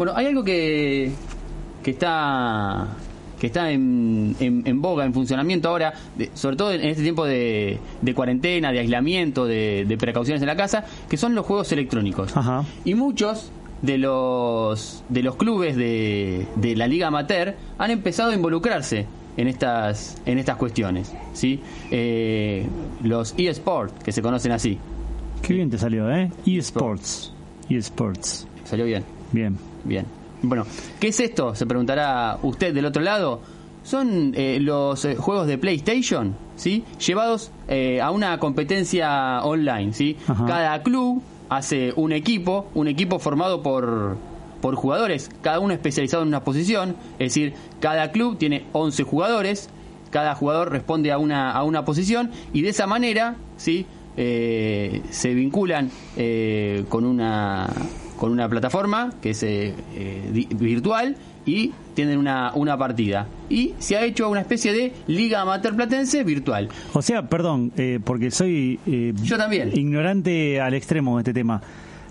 Bueno, hay algo que, que está que está en, en, boga, en funcionamiento ahora, sobre todo en este tiempo de, de cuarentena, de aislamiento, de, de, precauciones en la casa, que son los juegos electrónicos. Ajá. Y muchos de los de los clubes de, de la liga amateur han empezado a involucrarse en estas en estas cuestiones sí eh, los eSports que se conocen así. Qué bien te salió eh eSports. eSports. Salió bien. Bien bien. Bueno qué es esto se preguntará usted del otro lado. Son eh, los eh, juegos de PlayStation sí llevados a una competencia online sí cada club hace un equipo, un equipo formado por, por jugadores, cada uno especializado en una posición, es decir, cada club tiene 11 jugadores, cada jugador responde a una, a una posición y de esa manera, ¿sí? Eh, se vinculan eh, con una con una plataforma que es eh, virtual y tienen una, una partida. Y se ha hecho una especie de Liga Amateur Platense virtual. O sea, perdón, eh, porque soy eh, Yo también. ignorante al extremo de este tema.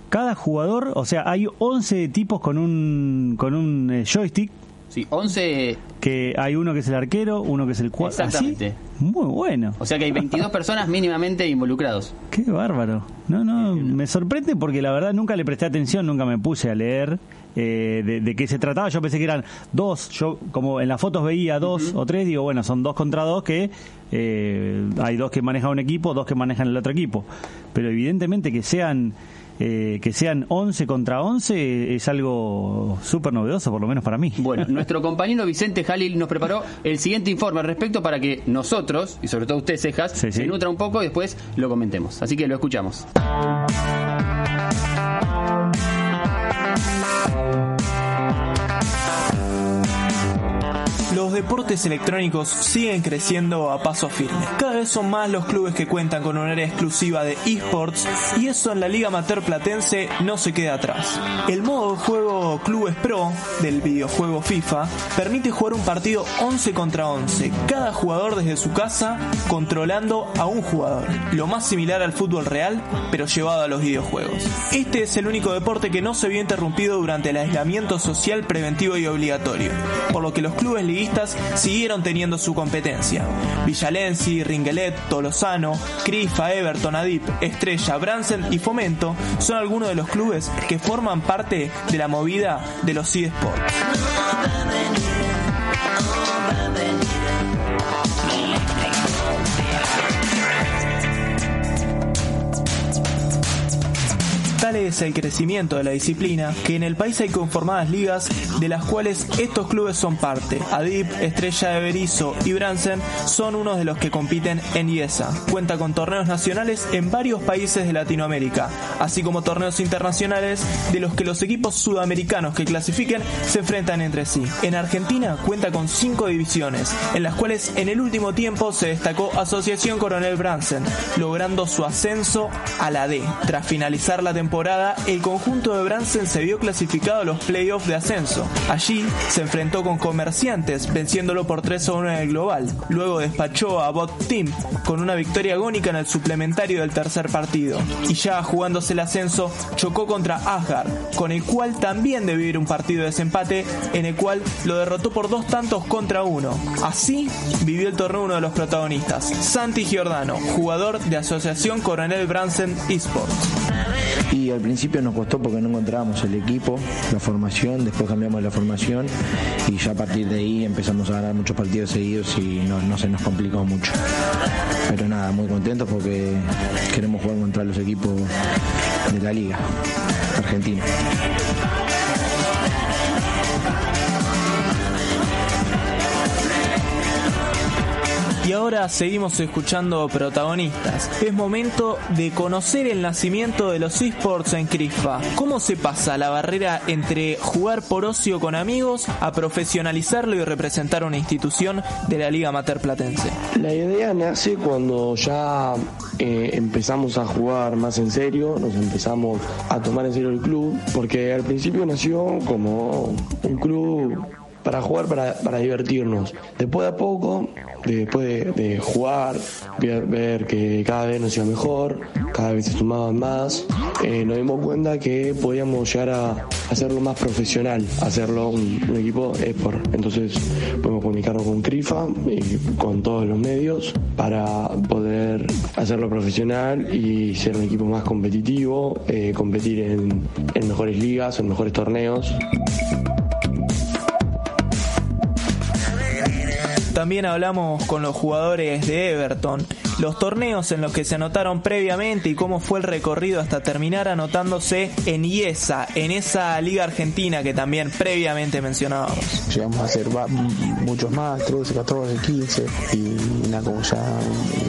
Cada jugador, o sea, hay 11 tipos con un, con un eh, joystick. Sí, 11. Que hay uno que es el arquero, uno que es el cuadro. Exactamente. Muy bueno. O sea que hay 22 personas mínimamente involucrados. Qué bárbaro. No, no, me sorprende porque la verdad nunca le presté atención, nunca me puse a leer eh, de, qué se trataba. Yo pensé que eran dos, yo como en las fotos veía dos o tres, digo, bueno, son dos contra dos que eh, hay dos que manejan un equipo, dos que manejan el otro equipo. Pero evidentemente que sean... Eh, que sean 11 contra 11 es algo súper novedoso, por lo menos para mí. Bueno, nuestro compañero Vicente Jalil nos preparó el siguiente informe al respecto para que nosotros, y sobre todo usted, Cejas, se nutra un poco y después lo comentemos. Así que lo escuchamos. Los deportes electrónicos siguen creciendo a paso firme. Cada vez son más los clubes que cuentan con una área exclusiva de esports y eso en la Liga Amateur Platense no se queda atrás. El modo de juego Clubes Pro del videojuego FIFA permite jugar un partido 11 contra 11, cada jugador desde su casa controlando a un jugador, lo más similar al fútbol real, pero llevado a los videojuegos. Este es el único deporte que no se vio interrumpido durante el aislamiento social preventivo y obligatorio, por lo que los clubes siguieron teniendo su competencia. Villalensi, Ringelet, Tolosano, Crifa, Everton, Adip, Estrella, Bransen y Fomento son algunos de los clubes que forman parte de la movida de los eSports. Tal es el crecimiento de la disciplina que en el país hay conformadas ligas de las cuales estos clubes son parte. Adip, Estrella de Berizo y Bransen son unos de los que compiten en IESA. Cuenta con torneos nacionales en varios países de Latinoamérica, así como torneos internacionales de los que los equipos sudamericanos que clasifiquen se enfrentan entre sí. En Argentina cuenta con cinco divisiones, en las cuales en el último tiempo se destacó Asociación Coronel Bransen, logrando su ascenso a la D, tras finalizar la temporada el conjunto de Bransen se vio clasificado a los playoffs de ascenso. Allí se enfrentó con Comerciantes, venciéndolo por 3 a 1 en el global. Luego despachó a Bot Team con una victoria agónica en el suplementario del tercer partido. Y ya jugándose el ascenso, chocó contra Asgard, con el cual también debió ir un partido de desempate, en el cual lo derrotó por dos tantos contra uno. Así vivió el torneo uno de los protagonistas, Santi Giordano, jugador de Asociación Coronel Bransen Esports. Y al principio nos costó porque no encontrábamos el equipo, la formación, después cambiamos la formación y ya a partir de ahí empezamos a ganar muchos partidos seguidos y no, se nos complicó mucho. Pero nada, muy contentos porque queremos jugar contra los equipos de la liga argentina. Y ahora seguimos escuchando protagonistas. Es momento de conocer el nacimiento de los esports en CRISPA. ¿Cómo se pasa la barrera entre jugar por ocio con amigos a profesionalizarlo y representar una institución de la Liga Amateur Platense? La idea nace cuando ya eh, empezamos a jugar más en serio, nos empezamos a tomar en serio el club, porque al principio nació como un club para jugar, para, para divertirnos. Después de a poco, después de, jugar, ver, que cada vez nos iba mejor, cada vez se sumaban más, eh, nos dimos cuenta que podíamos llegar a hacerlo más profesional, hacerlo un, equipo esport. Entonces podemos comunicarnos con CRIFA y con todos los medios para poder hacerlo profesional y ser un equipo más competitivo, eh, competir en, en mejores ligas, en mejores torneos. También hablamos con los jugadores de Everton los torneos en los que se anotaron previamente y cómo fue el recorrido hasta terminar anotándose en IESA, en esa liga argentina que también previamente mencionábamos. Llegamos a hacer muchos más, 13, 14, 15 y nada, como ya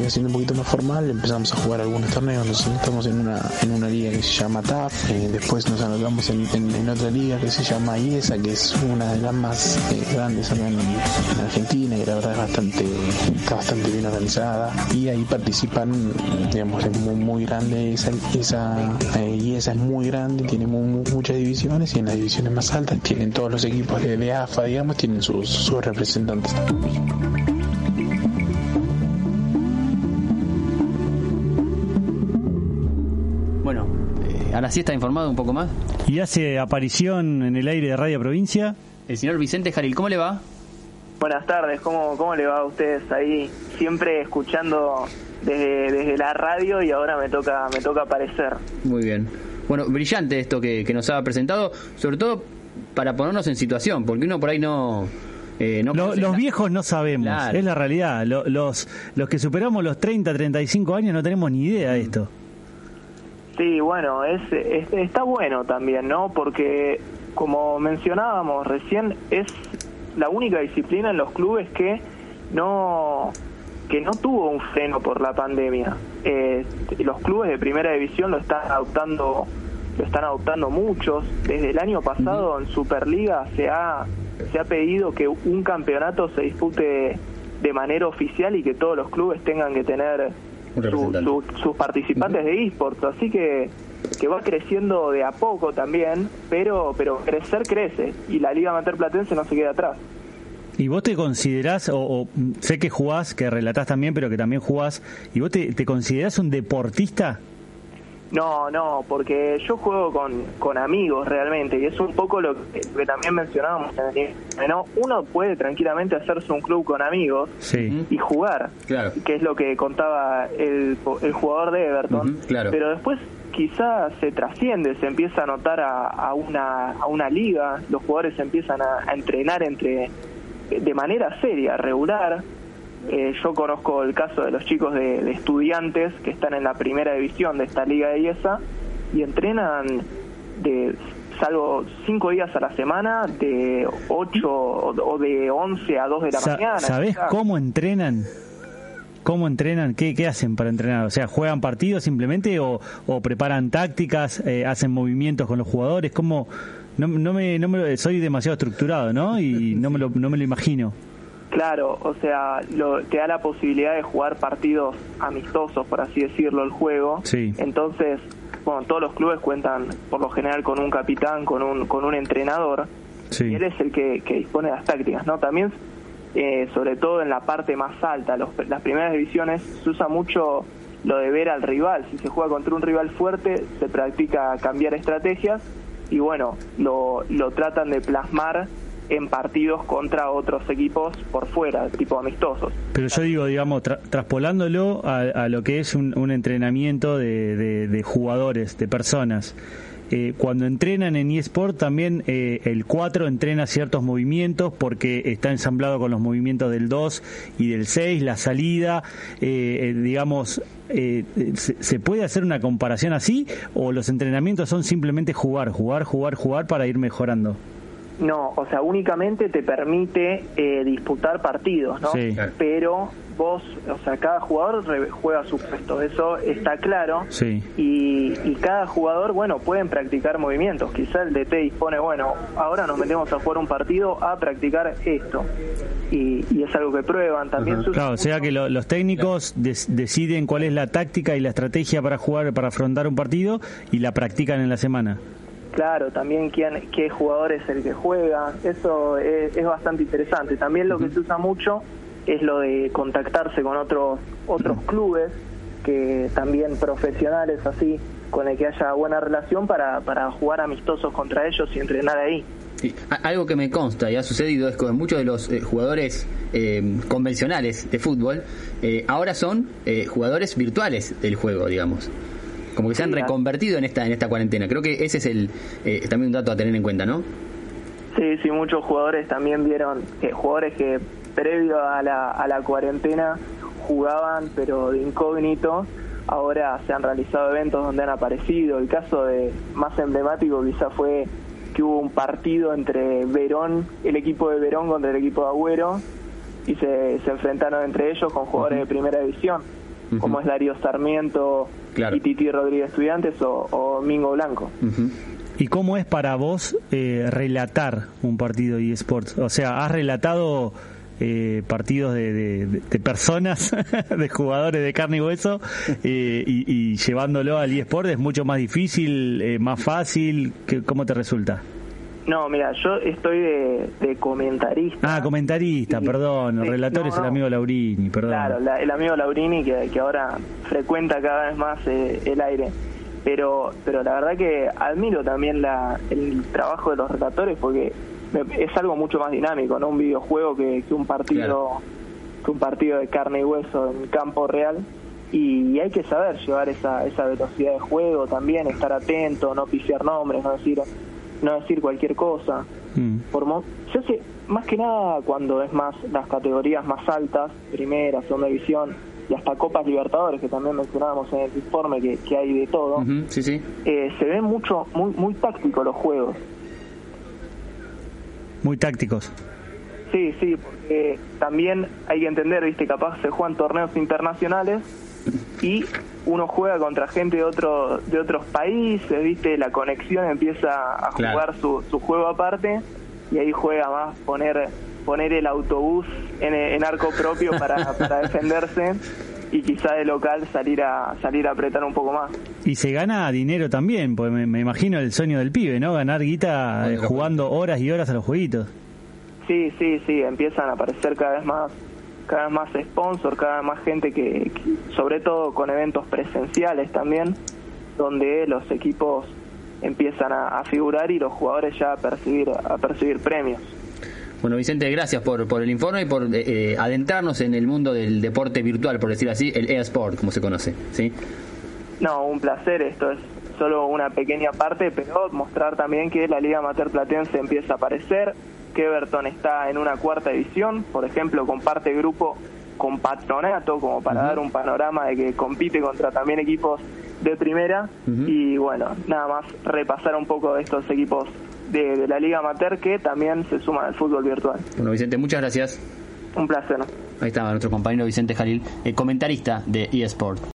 siendo un poquito más formal empezamos a jugar algunos torneos, nos anotamos en una, en una liga que se llama TAF, eh, después nos anotamos en, en, otra liga que se llama IESA, que es una de las más eh, grandes en, Argentina y la verdad es bastante, está bastante bien organizada y ahí participan, digamos, es muy, muy grande esa, esa eh, y esa es muy grande, tiene muchas divisiones y en las divisiones más altas tienen todos los equipos de, AFA, digamos, tienen sus, sus representantes. Bueno, eh, ahora sí está informado un poco más. Y hace aparición en el aire de Radio Provincia. El señor Vicente Jaril, ¿cómo le va? Buenas tardes, ¿cómo, cómo le va a ustedes ahí? Siempre escuchando desde, desde la radio y ahora me toca, me toca aparecer. Muy bien. Bueno, brillante esto que, nos ha presentado, sobre todo para ponernos en situación, porque uno por ahí no... Eh, los viejos no sabemos, es la realidad. Los, los que superamos los 30, 35 años no tenemos ni idea de esto. Sí, bueno, es, está bueno también, ¿no? Porque como mencionábamos recién, es la única disciplina en los clubes que no que no tuvo un freno por la pandemia. Eh, los clubes de primera división lo están adoptando lo están adoptando muchos. Desde el año pasado en Superliga se ha se ha pedido que un campeonato se dispute de manera oficial y que todos los clubes tengan que tener sus participantes de esports. Así que que va creciendo de a poco también, pero pero crecer crece y la Liga Amateur Platense no se queda atrás. ¿Y vos te considerás, o, sé que jugás, que relatás también, pero que también jugás, ¿y vos te, te considerás un deportista? No, no, porque yo juego con, con amigos realmente y es un poco lo que, también mencionábamos ¿no? Uno puede tranquilamente hacerse un club con amigos y jugar, que es lo que contaba el, el jugador de Everton, pero después quizás se trasciende, se empieza a notar a, a, una, a una liga, los jugadores empiezan a, entrenar entre de manera seria, regular. Eh, yo conozco el caso de los chicos de, estudiantes que están en la primera división de esta liga de IESA y entrenan de salvo cinco días a la semana de 8 o de 11 a 2 de la mañana. ¿Sabés cómo entrenan? ¿Cómo entrenan? ¿Qué, ¿Qué, hacen para entrenar? O sea, ¿juegan partidos simplemente o, preparan tácticas, eh, hacen movimientos con los jugadores? ¿Cómo? No, no, me, no me, soy demasiado estructurado, ¿no? Y no me lo, no me lo imagino. Claro, o sea, lo, te da la posibilidad de jugar partidos amistosos, por así decirlo, el juego. Sí. Entonces, bueno, todos los clubes cuentan por lo general con un capitán, con un, con un entrenador. Sí. Y él es el que, que dispone de las tácticas, ¿no? También eh, sobre todo en la parte más alta, las primeras divisiones, se usa mucho lo de ver al rival. Si se juega contra un rival fuerte, se practica cambiar estrategias y bueno, lo, lo tratan de plasmar en partidos contra otros equipos por fuera, tipo amistosos. Pero yo digo, digamos, traspolándolo a, lo que es un, entrenamiento de, de jugadores, de personas. Eh, cuando entrenan en eSport también eh, el 4 entrena ciertos movimientos porque está ensamblado con los movimientos del 2 y del 6, la salida, eh, digamos, ¿se, puede hacer una comparación así o los entrenamientos son simplemente jugar, jugar, jugar, jugar para ir mejorando? No, o sea, únicamente te permite disputar partidos, ¿no? Pero vos, o sea, cada jugador juega su puesto, eso está claro. Sí. Y, cada jugador, bueno, pueden practicar movimientos. Quizá el DT dispone, bueno, ahora nos metemos a jugar un partido a practicar esto. Y, es algo que prueban también. Claro, o sea que los técnicos deciden cuál es la táctica y la estrategia para jugar, para afrontar un partido y la practican en la semana. claro, también quién, qué jugador es el que juega, eso es, bastante interesante. También lo que se usa mucho es lo de contactarse con otros otros clubes que también profesionales así con el que haya buena relación para, para jugar amistosos contra ellos y entrenar ahí. Algo que me consta y ha sucedido es que muchos de los eh, jugadores eh, convencionales de fútbol eh, ahora son jugadores virtuales del juego, digamos. Como que se han reconvertido en esta en esta cuarentena. Creo que ese es el también un dato a tener en cuenta, ¿no? Sí, sí, muchos jugadores también vieron, que jugadores que previo a la, a la cuarentena jugaban, pero de incógnito, ahora se han realizado eventos donde han aparecido. El caso de más emblemático quizá fue que hubo un partido entre Verón, el equipo de Verón contra el equipo de Agüero, y se, se enfrentaron entre ellos con jugadores de primera división, como es Darío Sarmiento y Titi Rodríguez Estudiantes o, Mingo Blanco. ¿Y cómo es para vos eh, relatar un partido de eSports? O sea, ¿has relatado eh, partidos de, personas, de jugadores de carne y hueso, eh, y, llevándolo al eSport es mucho más difícil, eh, más fácil? ¿Cómo te resulta? No, mira, yo estoy de, comentarista. Ah, comentarista, perdón. El relator es el amigo Laurini, perdón. Claro, el amigo Laurini que, que, ahora frecuenta cada vez más el aire. Pero, pero la verdad que admiro también la, el trabajo de los relatores porque es algo mucho más dinámico, ¿no? Un videojuego que, un partido que un partido de carne y hueso en campo real y hay que saber llevar esa, esa velocidad de juego también, estar atento, no pisear nombres, no decir no decir cualquier cosa. Mm. Por se hace más que nada cuando es más las categorías más altas, primera, segunda división y hasta Copas Libertadores que también mencionábamos en el informe que, que hay de todo. sí, sí. Eh, se ven mucho muy muy tácticos los juegos muy tácticos. Sí, sí, porque también hay que entender, viste, capaz se juegan torneos internacionales y uno juega contra gente de otro de otros países, viste, la conexión empieza a jugar su, su juego aparte y ahí juega más poner poner el autobús en, en arco propio para, para defenderse y quizá de local salir a salir a apretar un poco más. Y se gana dinero también, porque me, imagino el sueño del pibe, ¿no? Ganar guita eh, jugando horas y horas a los jueguitos. Sí, sí, sí, empiezan a aparecer cada vez más cada vez más sponsor, cada vez más gente que, sobre todo con eventos presenciales también, donde los equipos empiezan a, a figurar y los jugadores ya a percibir a percibir premios. Bueno, Vicente, gracias por, por el informe y por eh, eh, adentrarnos en el mundo del deporte virtual, por decir así, el eSport, como se conoce. ¿sí? No, un placer. Esto es solo una pequeña parte, pero mostrar también que la Liga Amateur Platense empieza a aparecer, que Everton está en una cuarta edición, por ejemplo, comparte grupo con Patronato, como para dar un panorama de que compite contra también equipos de primera. Y bueno, nada más repasar un poco de estos equipos de, la Liga Amateur que también se suma al fútbol virtual. Bueno, Vicente, muchas gracias. Un placer. Ahí estaba nuestro compañero Vicente Jalil, el comentarista de eSport.